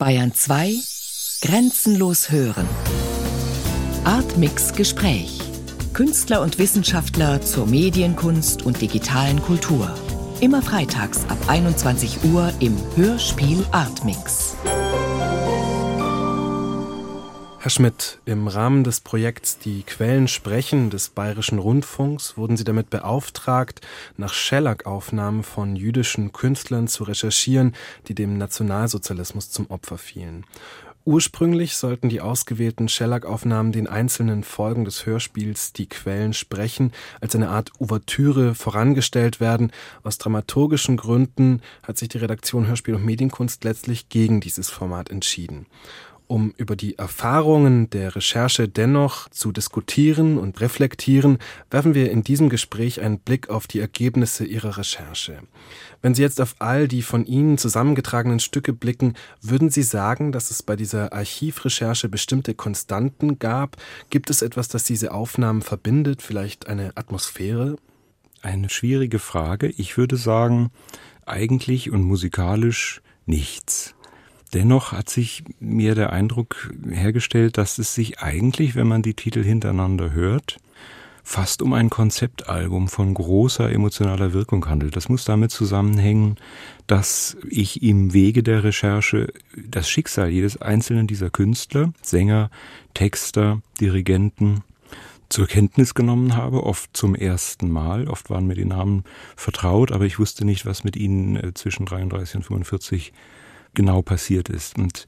Bayern 2 Grenzenlos hören. Artmix Gespräch. Künstler und Wissenschaftler zur Medienkunst und digitalen Kultur. Immer freitags ab 21 Uhr im Hörspiel Artmix. Herr Schmidt, im Rahmen des Projekts Die Quellen sprechen des Bayerischen Rundfunks wurden Sie damit beauftragt, nach Schellack-Aufnahmen von jüdischen Künstlern zu recherchieren, die dem Nationalsozialismus zum Opfer fielen. Ursprünglich sollten die ausgewählten Schellack-Aufnahmen den einzelnen Folgen des Hörspiels Die Quellen sprechen als eine Art Ouvertüre vorangestellt werden. Aus dramaturgischen Gründen hat sich die Redaktion Hörspiel und Medienkunst letztlich gegen dieses Format entschieden um über die Erfahrungen der Recherche dennoch zu diskutieren und reflektieren, werfen wir in diesem Gespräch einen Blick auf die Ergebnisse Ihrer Recherche. Wenn Sie jetzt auf all die von Ihnen zusammengetragenen Stücke blicken, würden Sie sagen, dass es bei dieser Archivrecherche bestimmte Konstanten gab? Gibt es etwas, das diese Aufnahmen verbindet, vielleicht eine Atmosphäre? Eine schwierige Frage. Ich würde sagen, eigentlich und musikalisch nichts. Dennoch hat sich mir der Eindruck hergestellt, dass es sich eigentlich, wenn man die Titel hintereinander hört, fast um ein Konzeptalbum von großer emotionaler Wirkung handelt. Das muss damit zusammenhängen, dass ich im Wege der Recherche das Schicksal jedes einzelnen dieser Künstler, Sänger, Texter, Dirigenten zur Kenntnis genommen habe, oft zum ersten Mal. Oft waren mir die Namen vertraut, aber ich wusste nicht, was mit ihnen äh, zwischen 33 und 45 genau passiert ist. Und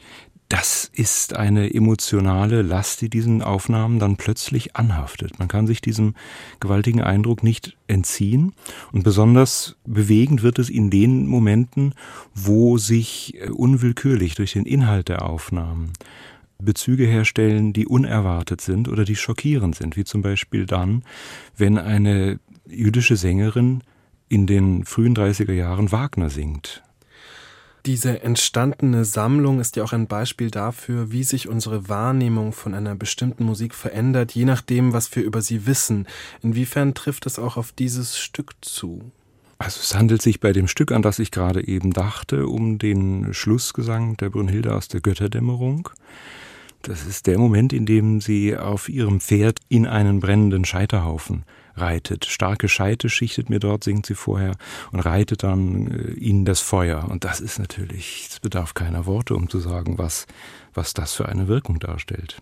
das ist eine emotionale Last, die diesen Aufnahmen dann plötzlich anhaftet. Man kann sich diesem gewaltigen Eindruck nicht entziehen. Und besonders bewegend wird es in den Momenten, wo sich äh, unwillkürlich durch den Inhalt der Aufnahmen Bezüge herstellen, die unerwartet sind oder die schockierend sind, wie zum Beispiel dann, wenn eine jüdische Sängerin in den frühen 30er Jahren Wagner singt diese entstandene Sammlung ist ja auch ein Beispiel dafür, wie sich unsere Wahrnehmung von einer bestimmten Musik verändert, je nachdem, was wir über sie wissen. Inwiefern trifft es auch auf dieses Stück zu? Also es handelt sich bei dem Stück, an das ich gerade eben dachte, um den Schlussgesang der Brünnhilde aus der Götterdämmerung. Das ist der Moment, in dem sie auf ihrem Pferd in einen brennenden Scheiterhaufen reitet. Starke Scheite schichtet mir dort, singt sie vorher und reitet dann äh, ihnen das Feuer. Und das ist natürlich, es bedarf keiner Worte, um zu sagen, was, was das für eine Wirkung darstellt.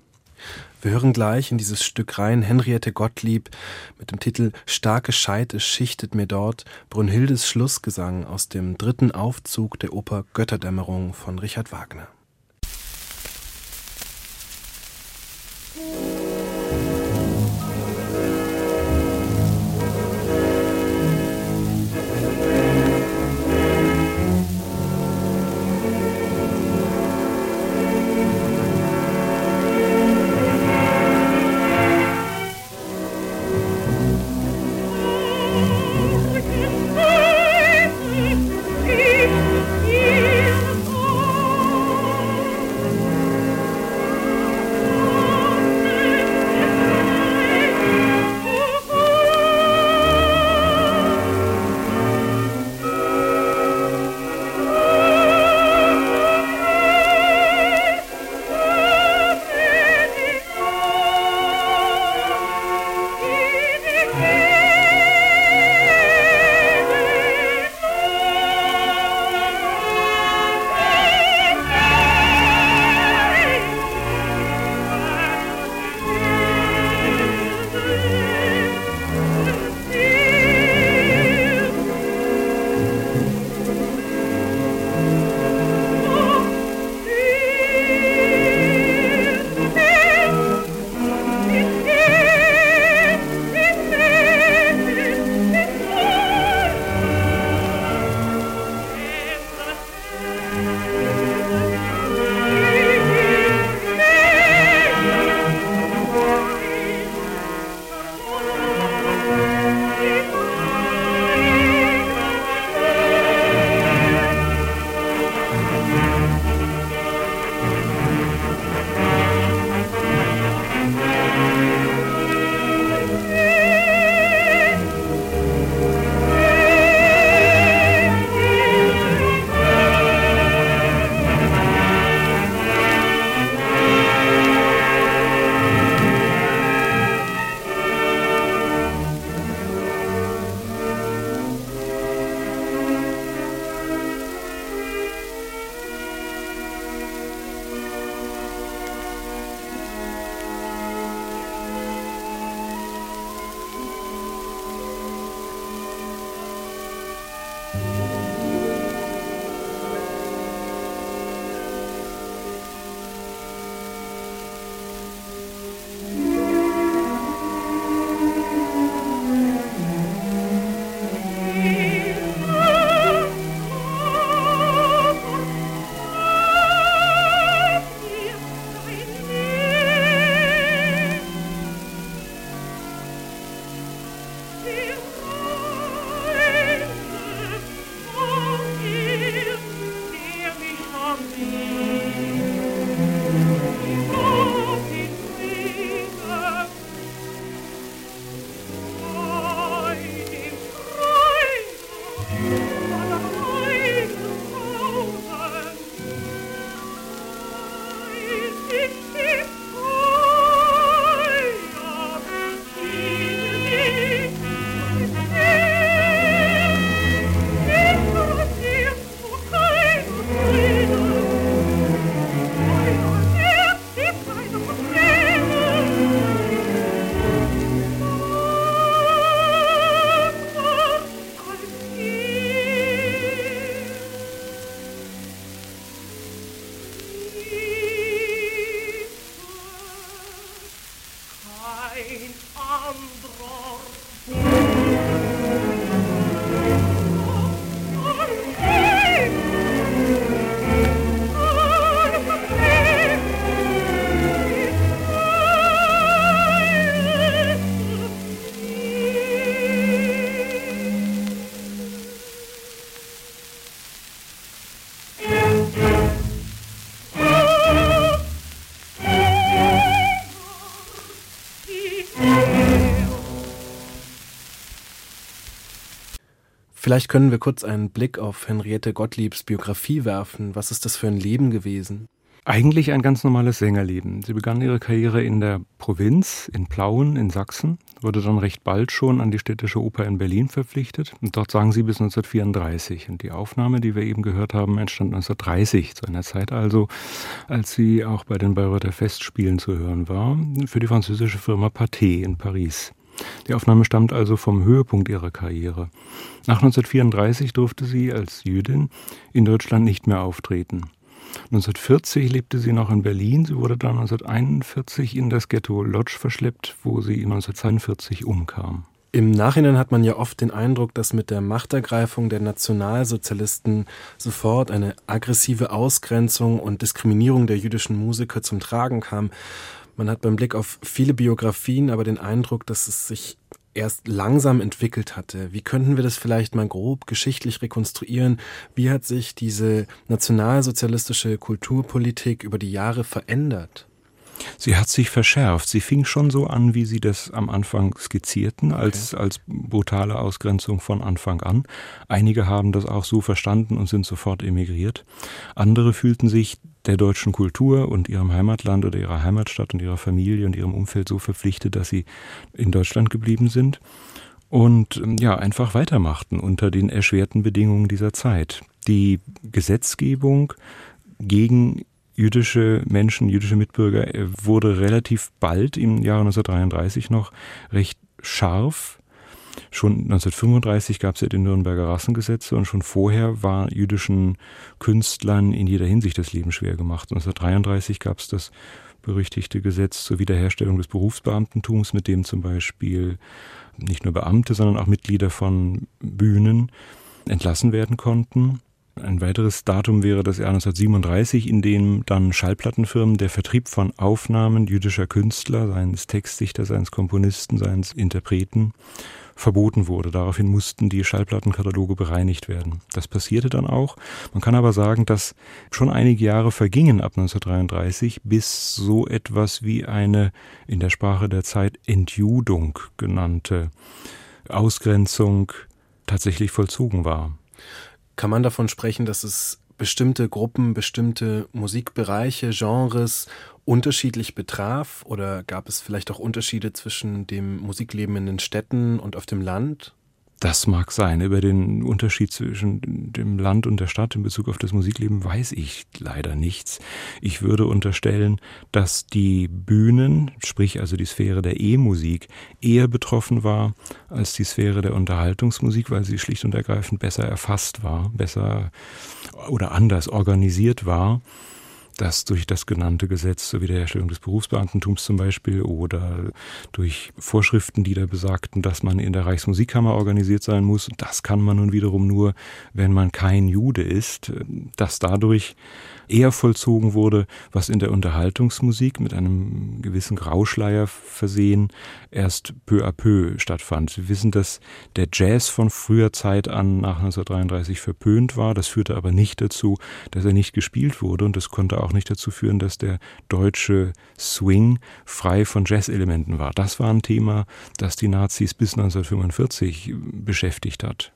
Wir hören gleich in dieses Stück rein Henriette Gottlieb mit dem Titel Starke Scheite schichtet mir dort Brunhildes Schlussgesang aus dem dritten Aufzug der Oper Götterdämmerung von Richard Wagner. Vielleicht können wir kurz einen Blick auf Henriette Gottliebs Biografie werfen. Was ist das für ein Leben gewesen? Eigentlich ein ganz normales Sängerleben. Sie begann ihre Karriere in der Provinz, in Plauen in Sachsen, wurde dann recht bald schon an die Städtische Oper in Berlin verpflichtet. Und dort sang sie bis 1934. Und die Aufnahme, die wir eben gehört haben, entstand 1930, zu einer Zeit also, als sie auch bei den Bayreuther Festspielen zu hören war, für die französische Firma Pathé in Paris. Die Aufnahme stammt also vom Höhepunkt ihrer Karriere. Nach 1934 durfte sie als Jüdin in Deutschland nicht mehr auftreten. 1940 lebte sie noch in Berlin. Sie wurde dann 1941 in das Ghetto Lodz verschleppt, wo sie 1942 umkam. Im Nachhinein hat man ja oft den Eindruck, dass mit der Machtergreifung der Nationalsozialisten sofort eine aggressive Ausgrenzung und Diskriminierung der jüdischen Musiker zum Tragen kam. Man hat beim Blick auf viele Biografien aber den Eindruck, dass es sich erst langsam entwickelt hatte. Wie könnten wir das vielleicht mal grob geschichtlich rekonstruieren? Wie hat sich diese nationalsozialistische Kulturpolitik über die Jahre verändert? Sie hat sich verschärft. Sie fing schon so an, wie Sie das am Anfang skizzierten, als, okay. als brutale Ausgrenzung von Anfang an. Einige haben das auch so verstanden und sind sofort emigriert. Andere fühlten sich der deutschen Kultur und ihrem Heimatland oder ihrer Heimatstadt und ihrer Familie und ihrem Umfeld so verpflichtet, dass sie in Deutschland geblieben sind und ähm, ja, einfach weitermachten unter den erschwerten Bedingungen dieser Zeit. Die Gesetzgebung gegen jüdische Menschen, jüdische Mitbürger äh, wurde relativ bald im Jahre 1933 noch recht scharf. Schon 1935 gab es ja die Nürnberger Rassengesetze und schon vorher war jüdischen Künstlern in jeder Hinsicht das Leben schwer gemacht. 1933 gab es das berüchtigte Gesetz zur Wiederherstellung des Berufsbeamtentums, mit dem zum Beispiel nicht nur Beamte, sondern auch Mitglieder von Bühnen entlassen werden konnten. Ein weiteres Datum wäre das Jahr 1937, in dem dann Schallplattenfirmen der Vertrieb von Aufnahmen jüdischer Künstler, seien es Textdichter, seien es Komponisten, seien es Interpreten, verboten wurde. Daraufhin mussten die Schallplattenkataloge bereinigt werden. Das passierte dann auch. Man kann aber sagen, dass schon einige Jahre vergingen ab 1933, bis so etwas wie eine in der Sprache der Zeit Entjudung genannte Ausgrenzung tatsächlich vollzogen war. Kann man davon sprechen, dass es bestimmte Gruppen, bestimmte Musikbereiche, Genres unterschiedlich betraf? Oder gab es vielleicht auch Unterschiede zwischen dem Musikleben in den Städten und auf dem Land? Das mag sein. Über den Unterschied zwischen dem Land und der Stadt in Bezug auf das Musikleben weiß ich leider nichts. Ich würde unterstellen, dass die Bühnen, sprich also die Sphäre der E-Musik, eher betroffen war als die Sphäre der Unterhaltungsmusik, weil sie schlicht und ergreifend besser erfasst war, besser oder anders organisiert war dass durch das genannte Gesetz zur Wiederherstellung des Berufsbeamtentums zum Beispiel oder durch Vorschriften, die da besagten, dass man in der Reichsmusikkammer organisiert sein muss, das kann man nun wiederum nur, wenn man kein Jude ist, dass dadurch eher vollzogen wurde, was in der Unterhaltungsmusik mit einem gewissen Grauschleier versehen erst peu à peu stattfand. Sie wissen, dass der Jazz von früher Zeit an nach 1933 verpönt war. Das führte aber nicht dazu, dass er nicht gespielt wurde und das konnte auch nicht dazu führen, dass der deutsche Swing frei von Jazzelementen war. Das war ein Thema, das die Nazis bis 1945 beschäftigt hat.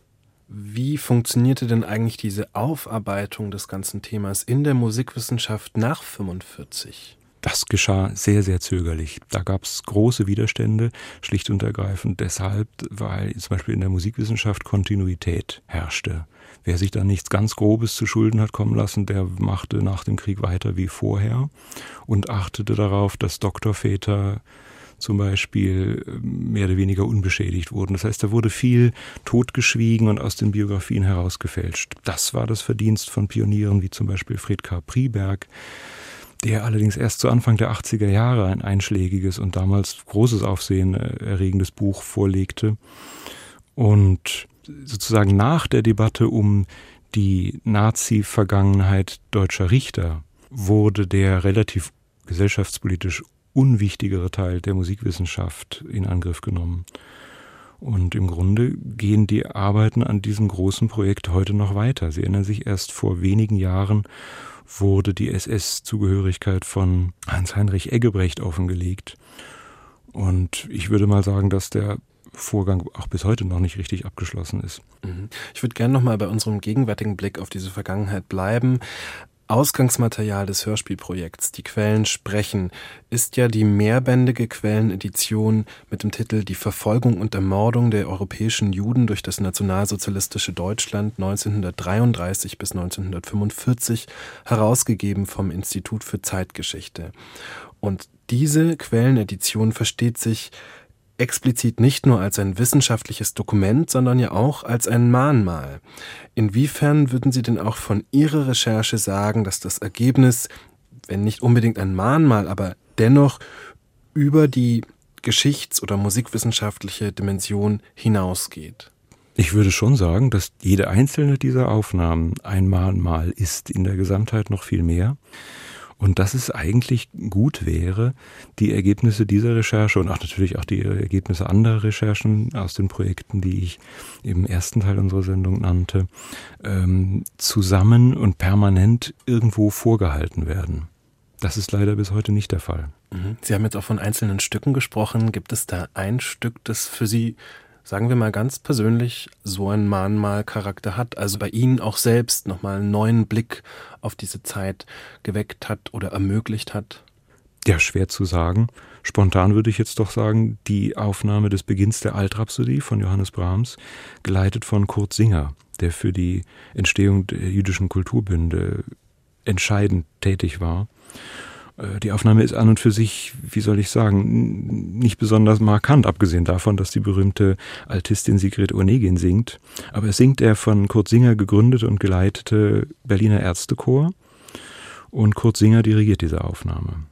Wie funktionierte denn eigentlich diese Aufarbeitung des ganzen Themas in der Musikwissenschaft nach 45? Das geschah sehr, sehr zögerlich. Da gab es große Widerstände, schlicht und ergreifend deshalb, weil zum Beispiel in der Musikwissenschaft Kontinuität herrschte. Wer sich da nichts ganz Grobes zu Schulden hat kommen lassen, der machte nach dem Krieg weiter wie vorher und achtete darauf, dass Doktorväter zum Beispiel äh, mehr oder weniger unbeschädigt wurden. Das heißt, da wurde viel totgeschwiegen und aus den Biografien herausgefälscht. Das war das Verdienst von Pionieren wie zum Beispiel Fred K. Priberg, der allerdings erst zu Anfang der 80er Jahre ein einschlägiges und damals großes Aufsehen äh, erregendes Buch vorlegte. Und sozusagen nach der Debatte um die Nazi-Vergangenheit deutscher Richter wurde der relativ gesellschaftspolitisch unwichtigere Teil der Musikwissenschaft in Angriff genommen. Und im Grunde gehen die Arbeiten an diesem großen Projekt heute noch weiter. Sie erinnern sich, erst vor wenigen Jahren wurde die SS-Zugehörigkeit von Hans-Heinrich Eggebrecht offengelegt. Und ich würde mal sagen, dass der Vorgang auch bis heute noch nicht richtig abgeschlossen ist. Mhm. Ich würde gerne nochmal bei unserem gegenwärtigen Blick auf diese Vergangenheit bleiben. Ausgangsmaterial des Hörspielprojekts Die Quellen sprechen ist ja die mehrbändige Quellenedition mit dem Titel Die Verfolgung und Ermordung der europäischen Juden durch das nationalsozialistische Deutschland 1933 bis 1945 herausgegeben vom Institut für Zeitgeschichte. Und diese Quellenedition versteht sich explizit nicht nur als ein wissenschaftliches Dokument, sondern ja auch als ein Mahnmal. Inwiefern würden Sie denn auch von Ihrer Recherche sagen, dass das Ergebnis, wenn nicht unbedingt ein Mahnmal, aber dennoch über die geschichts- oder musikwissenschaftliche Dimension hinausgeht? Ich würde schon sagen, dass jede einzelne dieser Aufnahmen ein Mahnmal ist, in der Gesamtheit noch viel mehr und dass es eigentlich gut wäre, die Ergebnisse dieser Recherche und auch natürlich auch die Ergebnisse anderer Recherchen aus den Projekten, die ich im ersten Teil unserer Sendung nannte, ähm, zusammen und permanent irgendwo vorgehalten werden. Das ist leider bis heute nicht der Fall. Mhm. Sie haben jetzt auch von einzelnen Stücken gesprochen. Gibt es da ein Stück, das für Sie sagen wir mal ganz persönlich, so ein Mahnmalcharakter hat, also bei Ihnen auch selbst nochmal einen neuen Blick auf diese Zeit geweckt hat oder ermöglicht hat? Ja, schwer zu sagen. Spontan würde ich jetzt doch sagen, die Aufnahme des Beginns der Altrhapsodie von Johannes Brahms, geleitet von Kurt Singer, der für die Entstehung der jüdischen Kulturbünde entscheidend tätig war. Äh, die Aufnahme ist an und für sich, wie soll ich sagen, nicht besonders markant, abgesehen davon, dass die berühmte Altistin Sigrid Onegin singt. Aber es singt er von Kurt Singer gegründete und geleitete Berliner Ärztechor. Und Kurt Singer dirigiert diese Aufnahme.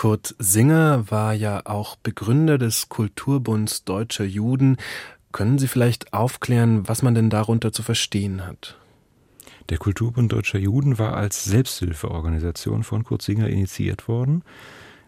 Kurt Singer war ja auch Begründer des Kulturbunds Deutscher Juden. Können Sie vielleicht aufklären, was man denn darunter zu verstehen hat? Der Kulturbund Deutscher Juden war als Selbsthilfeorganisation von Kurt Singer initiiert worden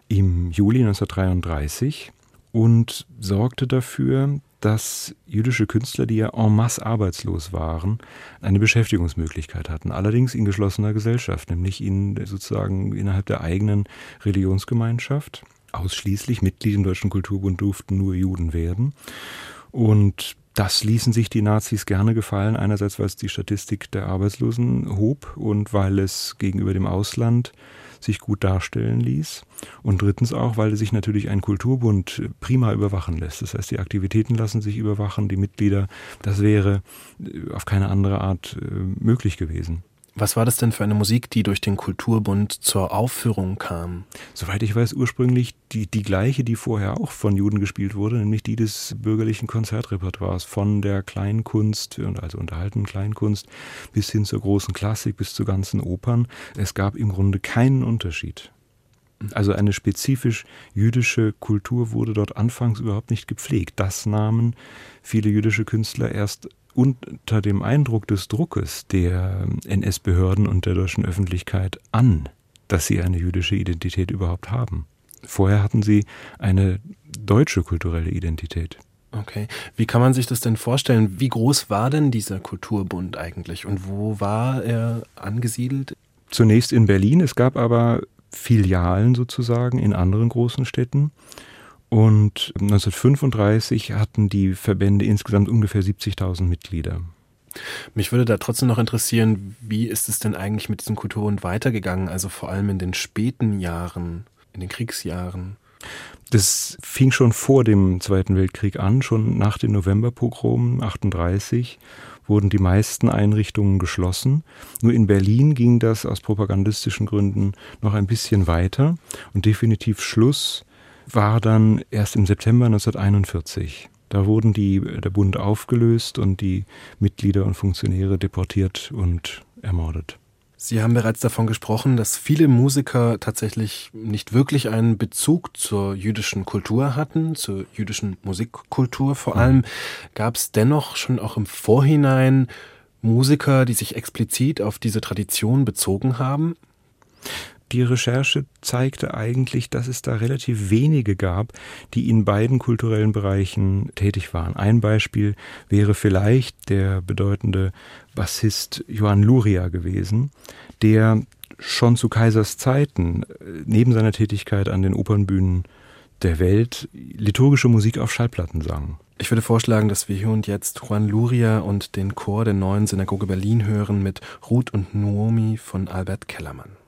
im Juli 1933 und sorgte dafür, dass jüdische Künstler, die ja en masse arbeitslos waren, eine Beschäftigungsmöglichkeit hatten. Allerdings in geschlossener Gesellschaft, nämlich in sozusagen innerhalb der eigenen Religionsgemeinschaft. Ausschließlich Mitglied im Deutschen Kulturbund durften nur Juden werden. Und das ließen sich die Nazis gerne gefallen. Einerseits, weil es die Statistik der Arbeitslosen hob und weil es gegenüber dem Ausland sich gut darstellen ließ. Und drittens auch, weil sich natürlich ein Kulturbund prima überwachen lässt. Das heißt, die Aktivitäten lassen sich überwachen, die Mitglieder. Das wäre äh, auf keine andere Art äh, möglich gewesen. Was war das denn für eine Musik, die durch den Kulturbund zur Aufführung kam? Soweit ich weiß, ursprünglich die, die gleiche, die vorher auch von Juden gespielt wurde, nämlich die des bürgerlichen Konzertrepertoires, von der Kleinkunst, also unterhaltenen Kleinkunst, bis hin zur großen Klassik, bis zu ganzen Opern. Es gab im Grunde keinen Unterschied. Also eine spezifisch jüdische Kultur wurde dort anfangs überhaupt nicht gepflegt. Das nahmen viele jüdische Künstler erst unter dem Eindruck des Druckes der NS-Behörden und der deutschen Öffentlichkeit an, dass sie eine jüdische Identität überhaupt haben. Vorher hatten sie eine deutsche kulturelle Identität. Okay. Wie kann man sich das denn vorstellen? Wie groß war denn dieser Kulturbund eigentlich und wo war er angesiedelt? Zunächst in Berlin. Es gab aber Filialen sozusagen in anderen großen Städten. Und 1935 hatten die Verbände insgesamt ungefähr 70.000 Mitglieder. Mich würde da trotzdem noch interessieren, wie ist es denn eigentlich mit diesem Kulturbund weitergegangen, also vor allem in den späten Jahren, in den Kriegsjahren? Das fing schon vor dem Zweiten Weltkrieg an, schon nach den Novemberpogromen 38 wurden die meisten Einrichtungen geschlossen. Nur in Berlin ging das aus propagandistischen Gründen noch ein bisschen weiter und definitiv Schluss war dann erst im September 1941. Da wurden die, der Bund aufgelöst und die Mitglieder und Funktionäre deportiert und ermordet. Sie haben bereits davon gesprochen, dass viele Musiker tatsächlich nicht wirklich einen Bezug zur jüdischen Kultur hatten, zur jüdischen Musikkultur. Vor allem gab es dennoch schon auch im Vorhinein Musiker, die sich explizit auf diese Tradition bezogen haben die Recherche zeigte eigentlich, dass es da relativ wenige gab, die in beiden kulturellen Bereichen tätig waren. Ein Beispiel wäre vielleicht der bedeutende Bassist Johann Luria gewesen, der schon zu Kaisers Zeiten äh, neben seiner Tätigkeit an den Opernbühnen der Welt liturgische Musik auf Schallplatten sang. Ich würde vorschlagen, dass wir hier und jetzt Juan Luria und den Chor der neuen Synagoge Berlin hören mit Ruth und Naomi von Albert Kellermann.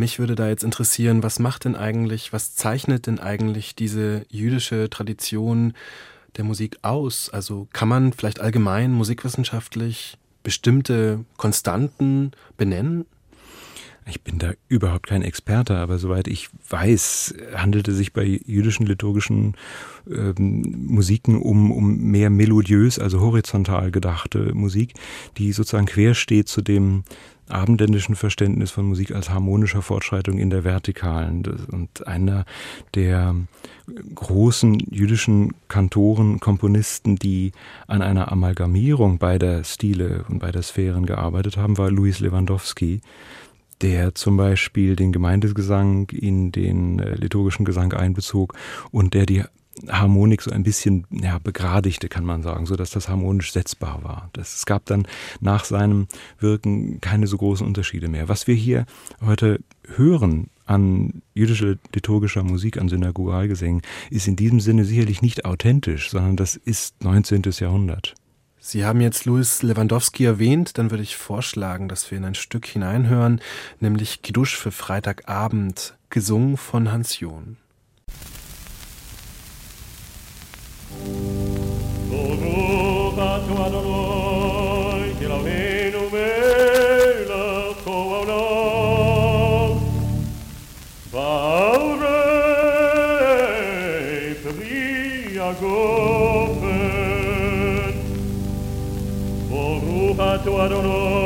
Mich würde da jetzt interessieren, was macht denn eigentlich, was zeichnet denn eigentlich diese jüdische Tradition der Musik aus? Also kann man vielleicht allgemein musikwissenschaftlich bestimmte Konstanten benennen? Ich bin da überhaupt kein Experte, aber soweit ich weiß, handelte sich bei jüdischen liturgischen ähm, Musiken um, um mehr melodiös, also horizontal gedachte Musik, die sozusagen quer steht zu dem abendländischen Verständnis von Musik als harmonischer Fortschreitung in der vertikalen. Und einer der großen jüdischen Kantoren, Komponisten, die an einer Amalgamierung beider Stile und beider Sphären gearbeitet haben, war Louis Lewandowski, der zum Beispiel den Gemeindegesang in den äh, liturgischen Gesang einbezog und der die Harmonik so ein bisschen ja, begradigte, kann man sagen, so dass das harmonisch setzbar war. Das, es gab dann nach seinem Wirken keine so großen Unterschiede mehr. Was wir hier heute hören an jüdischer liturgischer Musik, an Synagogalgesängen, ist in diesem Sinne sicherlich nicht authentisch, sondern das ist 19. Jahrhundert. Sie haben jetzt Louis Lewandowski erwähnt, dann würde ich vorschlagen, dass wir in ein Stück hineinhören, nämlich Kiddush für Freitagabend, gesungen von Hans John. I don't know.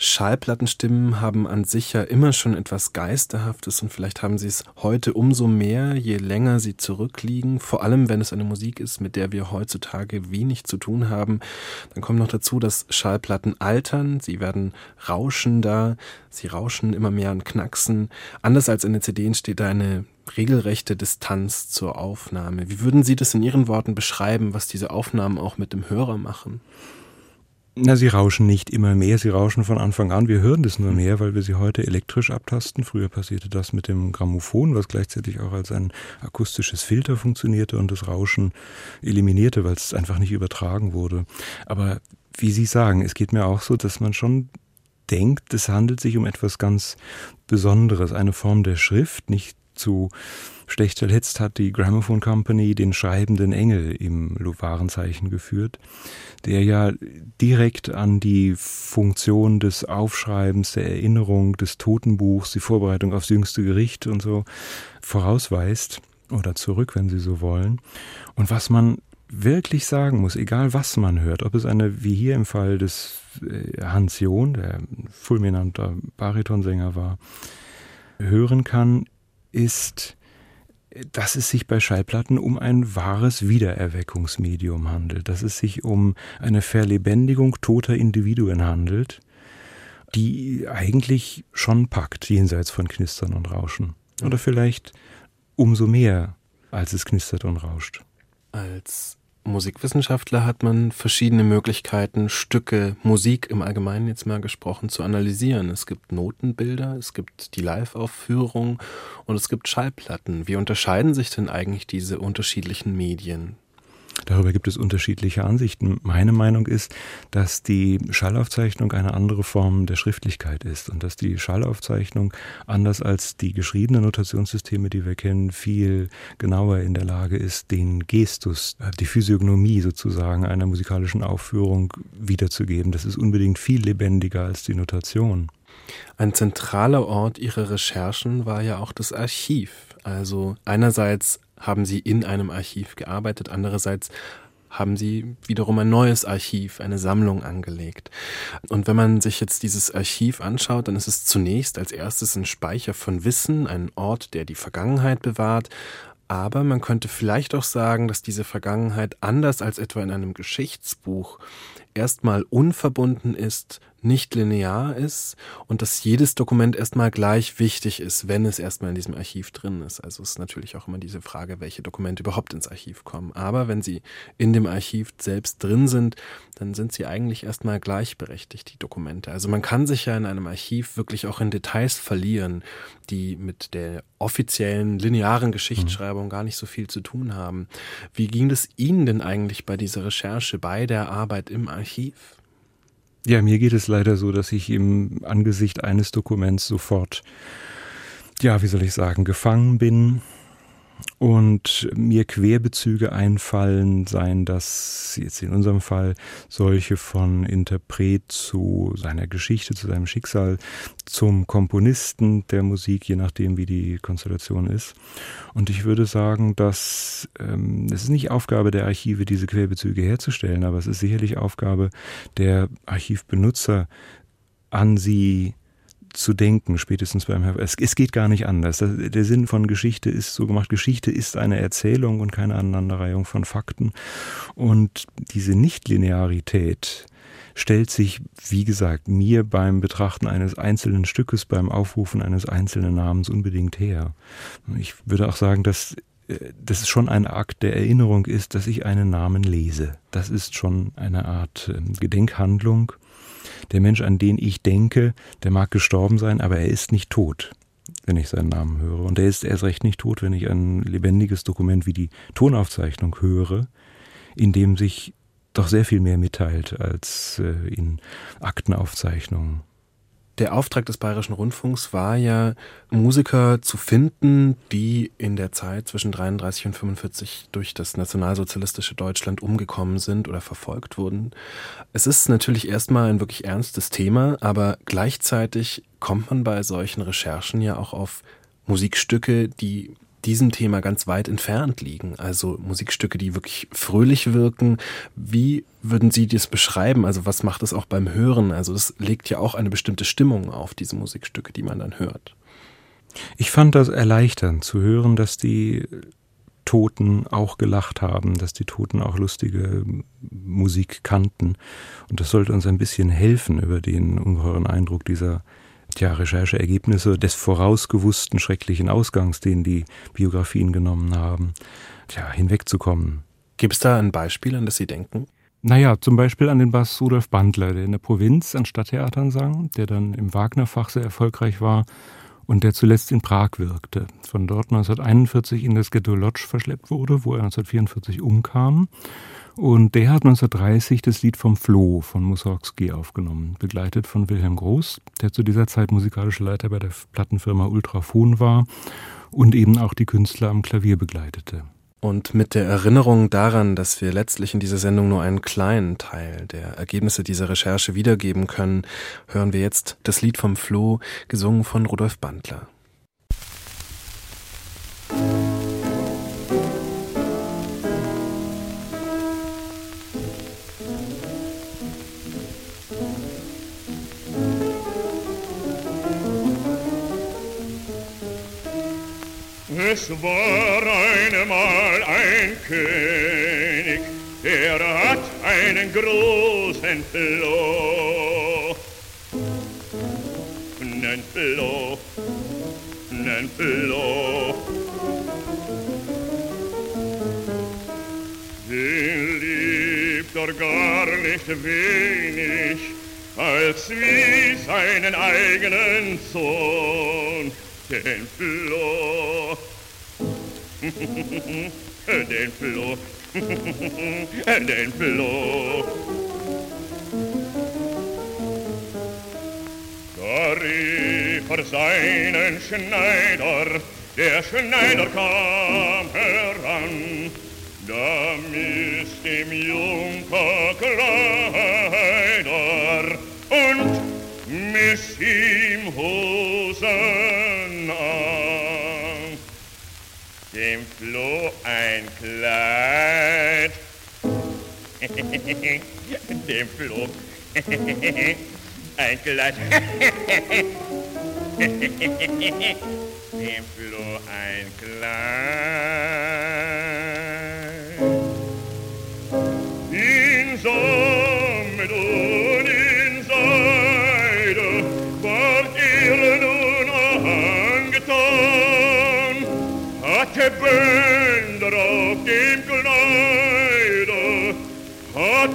Schallplattenstimmen haben an sich ja immer schon etwas Geisterhaftes und vielleicht haben sie es heute umso mehr, je länger sie zurückliegen. Vor allem, wenn es eine Musik ist, mit der wir heutzutage wenig zu tun haben. Dann kommt noch dazu, dass Schallplatten altern, sie werden rauschender, sie rauschen immer mehr und knacksen. Anders als in den CD entsteht da eine regelrechte Distanz zur Aufnahme. Wie würden Sie das in Ihren Worten beschreiben, was diese Aufnahmen auch mit dem Hörer machen? Na, sie rauschen nicht immer mehr, sie rauschen von Anfang an. Wir hören das nur mehr, weil wir sie heute elektrisch abtasten. Früher passierte das mit dem Grammophon, was gleichzeitig auch als ein akustisches Filter funktionierte und das Rauschen eliminierte, weil es einfach nicht übertragen wurde. Aber wie Sie sagen, es geht mir auch so, dass man schon denkt, es handelt sich um etwas ganz Besonderes, eine Form der Schrift, nicht zu schlecht verletzt hat die Gramophone Company den schreibenden Engel im Warenzeichen geführt, der ja direkt an die Funktion des Aufschreibens, der Erinnerung, des Totenbuchs, die Vorbereitung aufs jüngste Gericht und so vorausweist oder zurück, wenn Sie so wollen. Und was man wirklich sagen muss, egal was man hört, ob es eine, wie hier im Fall des äh, Hans John, der fulminanter Baritonsänger war, hören kann, ist, dass es sich bei Schallplatten um ein wahres Wiedererweckungsmedium handelt, dass es sich um eine Verlebendigung toter Individuen handelt, die eigentlich schon packt, jenseits von Knistern und Rauschen. Oder vielleicht umso mehr, als es knistert und rauscht. Als Musikwissenschaftler hat man verschiedene Möglichkeiten, Stücke, Musik im Allgemeinen jetzt mal gesprochen, zu analysieren. Es gibt Notenbilder, es gibt die Live-Aufführung und es gibt Schallplatten. Wie unterscheiden sich denn eigentlich diese unterschiedlichen Medien? Darüber gibt es unterschiedliche Ansichten. Meine Meinung ist, dass die Schallaufzeichnung eine andere Form der Schriftlichkeit ist und dass die Schallaufzeichnung anders als die geschriebenen Notationssysteme, die wir kennen, viel genauer in der Lage ist, den Gestus, äh, die Physiognomie sozusagen einer musikalischen Aufführung wiederzugeben. Das ist unbedingt viel lebendiger als die Notation. Ein zentraler Ort ihrer Recherchen war ja auch das Archiv. Also einerseits haben sie in einem Archiv gearbeitet, andererseits haben sie wiederum ein neues Archiv, eine Sammlung angelegt. Und wenn man sich jetzt dieses Archiv anschaut, dann ist es zunächst als erstes ein Speicher von Wissen, ein Ort, der die Vergangenheit bewahrt. Aber man könnte vielleicht auch sagen, dass diese Vergangenheit anders als etwa in einem Geschichtsbuch erstmal unverbunden ist, nicht linear ist und dass jedes Dokument erstmal gleich wichtig ist, wenn es erstmal in diesem Archiv drin ist. Also ist natürlich auch immer diese Frage, welche Dokumente überhaupt ins Archiv kommen. Aber wenn sie in dem Archiv selbst drin sind, dann sind sie eigentlich erstmal gleichberechtigt, die Dokumente. Also man kann sich ja in einem Archiv wirklich auch in Details verlieren, die mit der offiziellen linearen Geschichtsschreibung mhm. gar nicht so viel zu tun haben. Wie ging es Ihnen denn eigentlich bei dieser Recherche, bei der Arbeit im Archiv? Ja, mir geht es leider so, dass ich im Angesicht eines Dokuments sofort, ja, wie soll ich sagen, gefangen bin und mir Querbezüge einfallen, seien das jetzt in unserem Fall solche von Interpret zu seiner Geschichte, zu seinem Schicksal, zum Komponisten der Musik, je nachdem wie die Konstellation ist. Und ich würde sagen, dass ähm, es ist nicht Aufgabe der Archive, diese Querbezüge herzustellen, aber es ist sicherlich Aufgabe der Archivbenutzer, an sie zu denken, spätestens beim Herr. Es, es geht gar nicht anders. Der Sinn von Geschichte ist so gemacht. Geschichte ist eine Erzählung und keine Aneinanderreihung von Fakten. Und diese Nichtlinearität stellt sich, wie gesagt, mir beim Betrachten eines einzelnen Stückes, beim Aufrufen eines einzelnen Namens unbedingt her. Ich würde auch sagen, dass äh, das schon ein Akt der Erinnerung ist, dass ich einen Namen lese. Das ist schon eine Art ähm, Gedenkhandlung der Mensch, an den ich denke, der mag gestorben sein, aber er ist nicht tot, wenn ich seinen Namen höre. Und er ist erst recht nicht tot, wenn ich ein lebendiges Dokument wie die Tonaufzeichnung höre, in dem sich doch sehr viel mehr mitteilt als äh, in Aktenaufzeichnungen. Der Auftrag des Bayerischen Rundfunks war ja, Musiker zu finden, die in der Zeit zwischen 33 und 45 durch das nationalsozialistische Deutschland umgekommen sind oder verfolgt wurden. Es ist natürlich erstmal ein wirklich ernstes Thema, aber gleichzeitig kommt man bei solchen Recherchen ja auch auf Musikstücke, die diesem Thema ganz weit entfernt liegen. Also Musikstücke, die wirklich fröhlich wirken. Wie würden Sie das beschreiben? Also was macht es auch beim Hören? Also es legt ja auch eine bestimmte Stimmung auf diese Musikstücke, die man dann hört. Ich fand das erleichternd zu hören, dass die Toten auch gelacht haben, dass die Toten auch lustige Musik kannten. Und das sollte uns ein bisschen helfen über den ungeheuren Eindruck dieser ja, Rechercheergebnisse des vorausgewussten schrecklichen Ausgangs, den die Biografien genommen haben, tja, hinwegzukommen. Gibt es da ein Beispiel, an das Sie denken? Naja, zum Beispiel an den Bass Rudolf Bandler, der in der Provinz an Stadttheatern sang, der dann im Wagner-Fach sehr erfolgreich war und der zuletzt in Prag wirkte. Von dort 1941 in das Ghetto Lodz verschleppt wurde, wo er 1944 umkam und der hat 1930 das Lied vom Floh von Mussorgsky aufgenommen, begleitet von Wilhelm Groß, der zu dieser Zeit musikalischer Leiter bei der Plattenfirma Ultrafon war und eben auch die Künstler am Klavier begleitete. Und mit der Erinnerung daran, dass wir letztlich in dieser Sendung nur einen kleinen Teil der Ergebnisse dieser Recherche wiedergeben können, hören wir jetzt das Lied vom Floh, gesungen von Rudolf Bandler. Es war einmal ein König, der hat einen großen Floh. Nen Floh, nen Floh. Den liebt er gar nicht wenig, als wie seinen eigenen Sohn, den Floh. Den Floh, den Floh. Da rief er seinen Schneider, der Schneider kam heran, da misst dem Junker Kleider und miss ihm Hosen Floh ein Kleid, dem Floh ein Kleid, dem Floh ein Kleid.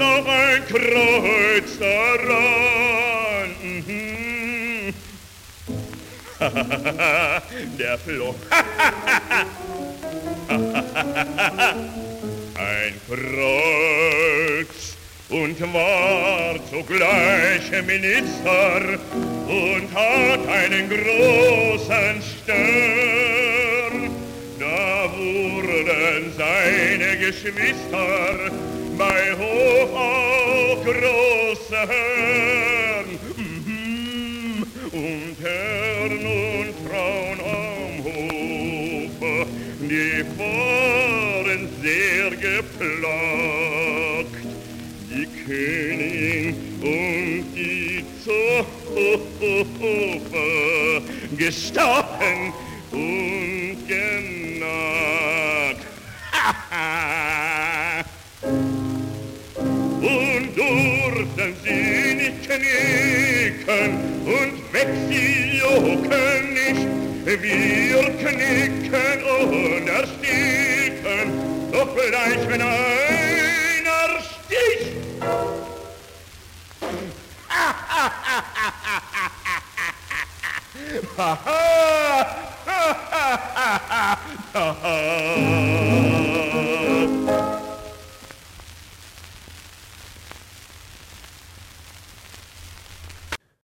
Auch ein Kreuz daran. Mhm. Der Floh. ein Kreuz und war zugleich Minister und hat einen großen Stern. Da wurden seine Geschwister bei Hof auch große Herren. Mhm. Und Herren und Frauen am Hofe, die waren sehr geplagt. Die Königin und die Zofe gestochen und genagt. und knicken und weg sie jucken nicht. Wir knicken und ersticken, doch gleich wenn einer sticht.